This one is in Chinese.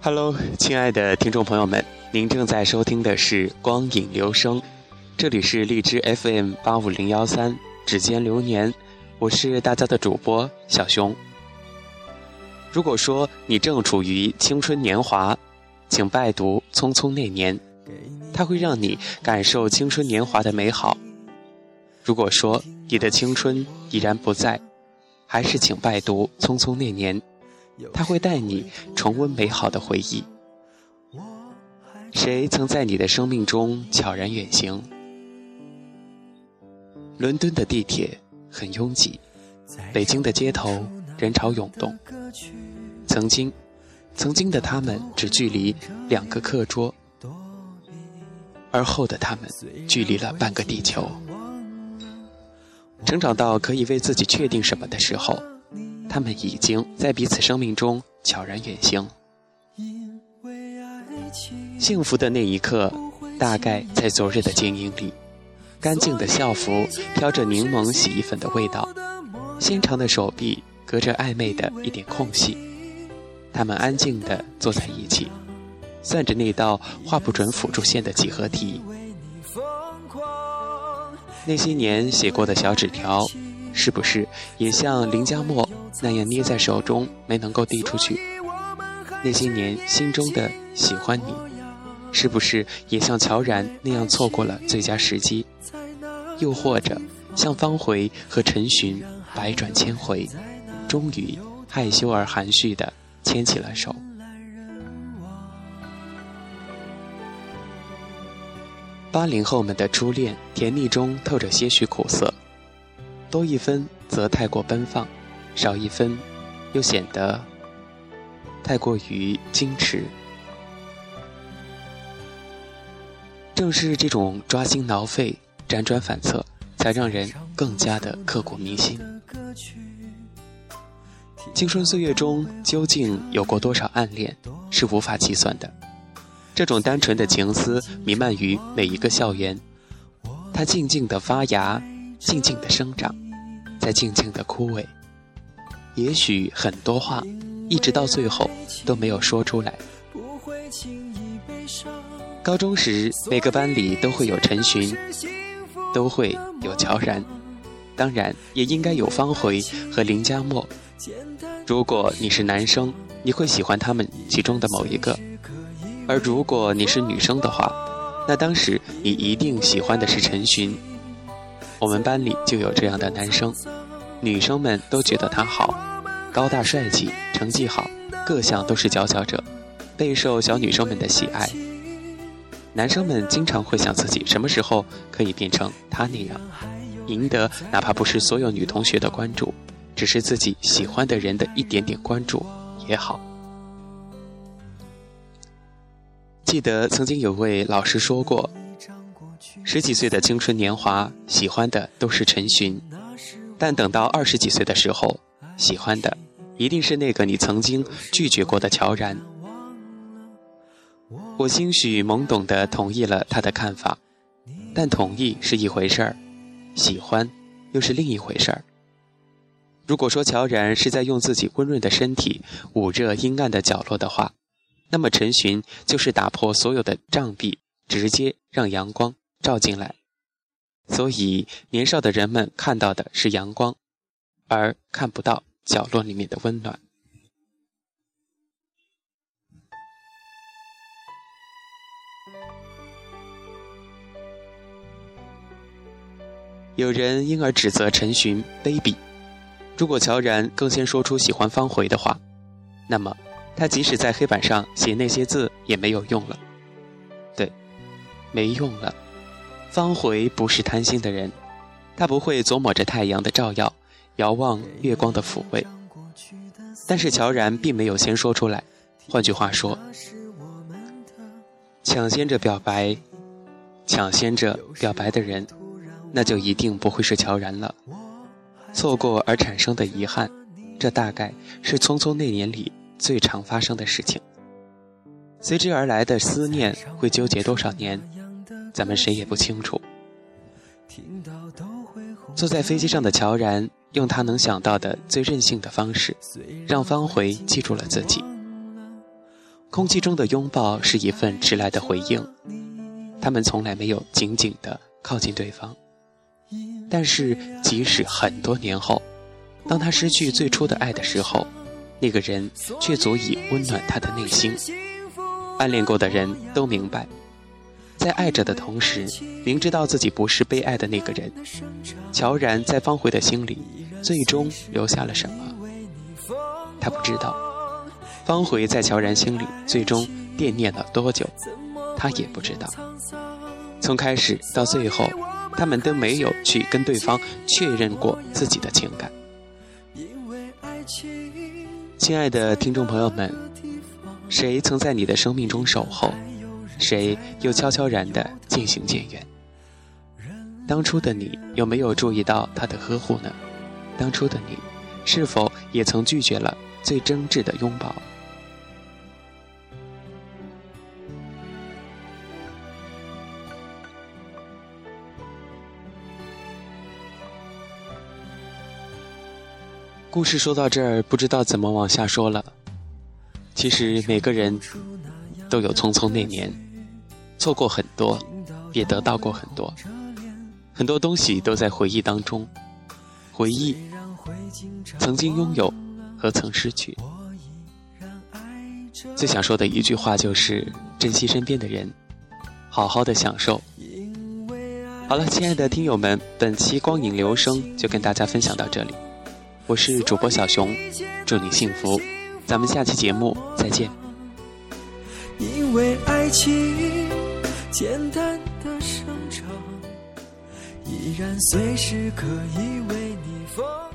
Hello，亲爱的听众朋友们，您正在收听的是《光影留声》，这里是荔枝 FM 八五零幺三，指尖流年，我是大家的主播小熊。如果说你正处于青春年华，请拜读《匆匆那年》，它会让你感受青春年华的美好。如果说你的青春已然不在，还是请拜读《匆匆那年》。他会带你重温美好的回忆。谁曾在你的生命中悄然远行？伦敦的地铁很拥挤，北京的街头人潮涌动。曾经，曾经的他们只距离两个课桌，而后的他们距离了半个地球。成长到可以为自己确定什么的时候。他们已经在彼此生命中悄然远行。幸福的那一刻，大概在昨日的静影里。干净的校服飘着柠檬洗衣粉的味道，纤长的手臂隔着暧昧的一点空隙。他们安静地坐在一起，算着那道画不准辅助线的几何题。那些年写过的小纸条，是不是也像林佳墨？那样捏在手中没能够递出去，那些年心中的喜欢你，是不是也像乔然那样错过了最佳时机？又或者像方回和陈寻百转千回，终于害羞而含蓄的牵起了手？八零后们的初恋，甜蜜中透着些许苦涩，多一分则太过奔放。少一分，又显得太过于矜持。正是这种抓心挠肺、辗转反侧，才让人更加的刻骨铭心。青春岁月中究竟有过多少暗恋，是无法计算的。这种单纯的情思弥漫于每一个校园，它静静的发芽，静静的生长，在静静的枯萎。也许很多话，一直到最后都没有说出来。高中时，每个班里都会有陈寻，都会有乔然，当然也应该有方茴和林佳墨。如果你是男生，你会喜欢他们其中的某一个；而如果你是女生的话，那当时你一定喜欢的是陈寻。我们班里就有这样的男生。女生们都觉得他好，高大帅气，成绩好，各项都是佼佼者，备受小女生们的喜爱。男生们经常会想自己什么时候可以变成他那样，赢得哪怕不是所有女同学的关注，只是自己喜欢的人的一点点关注也好。记得曾经有位老师说过，十几岁的青春年华，喜欢的都是陈寻。但等到二十几岁的时候，喜欢的一定是那个你曾经拒绝过的乔然。我兴许懵懂地同意了他的看法，但同意是一回事儿，喜欢又是另一回事儿。如果说乔然是在用自己温润的身体捂热阴暗的角落的话，那么陈寻就是打破所有的障壁，直接让阳光照进来。所以，年少的人们看到的是阳光，而看不到角落里面的温暖。有人因而指责陈寻卑鄙。如果乔然更先说出喜欢方回的话，那么他即使在黑板上写那些字也没有用了。对，没用了。方回不是贪心的人，他不会琢磨着太阳的照耀，遥望月光的抚慰。但是乔然并没有先说出来。换句话说，抢先着表白，抢先着表白的人，那就一定不会是乔然了。错过而产生的遗憾，这大概是匆匆那年里最常发生的事情。随之而来的思念，会纠结多少年？咱们谁也不清楚。坐在飞机上的乔然，用他能想到的最任性的方式，让方回记住了自己。空气中的拥抱是一份迟来的回应，他们从来没有紧紧地靠近对方。但是，即使很多年后，当他失去最初的爱的时候，那个人却足以温暖他的内心。暗恋过的人都明白，在爱着的同时，明知道自己不是被爱的那个人。乔然在方回的心里，最终留下了什么？他不知道。方回在乔然心里最终惦念了多久？他也不知道。从开始到最后。他们都没有去跟对方确认过自己的情感。亲爱的听众朋友们，谁曾在你的生命中守候？谁又悄悄然的渐行渐远？当初的你有没有注意到他的呵护呢？当初的你，是否也曾拒绝了最真挚的拥抱？故事说到这儿，不知道怎么往下说了。其实每个人都有匆匆那年，错过很多，也得到过很多，很多东西都在回忆当中。回忆曾经拥有和曾失去。最想说的一句话就是珍惜身边的人，好好的享受。好了，亲爱的听友们，本期光影留声就跟大家分享到这里。我是主播小熊，祝你幸福，咱们下期节目再见。因为爱情简单的生长，依然随时可以为你疯。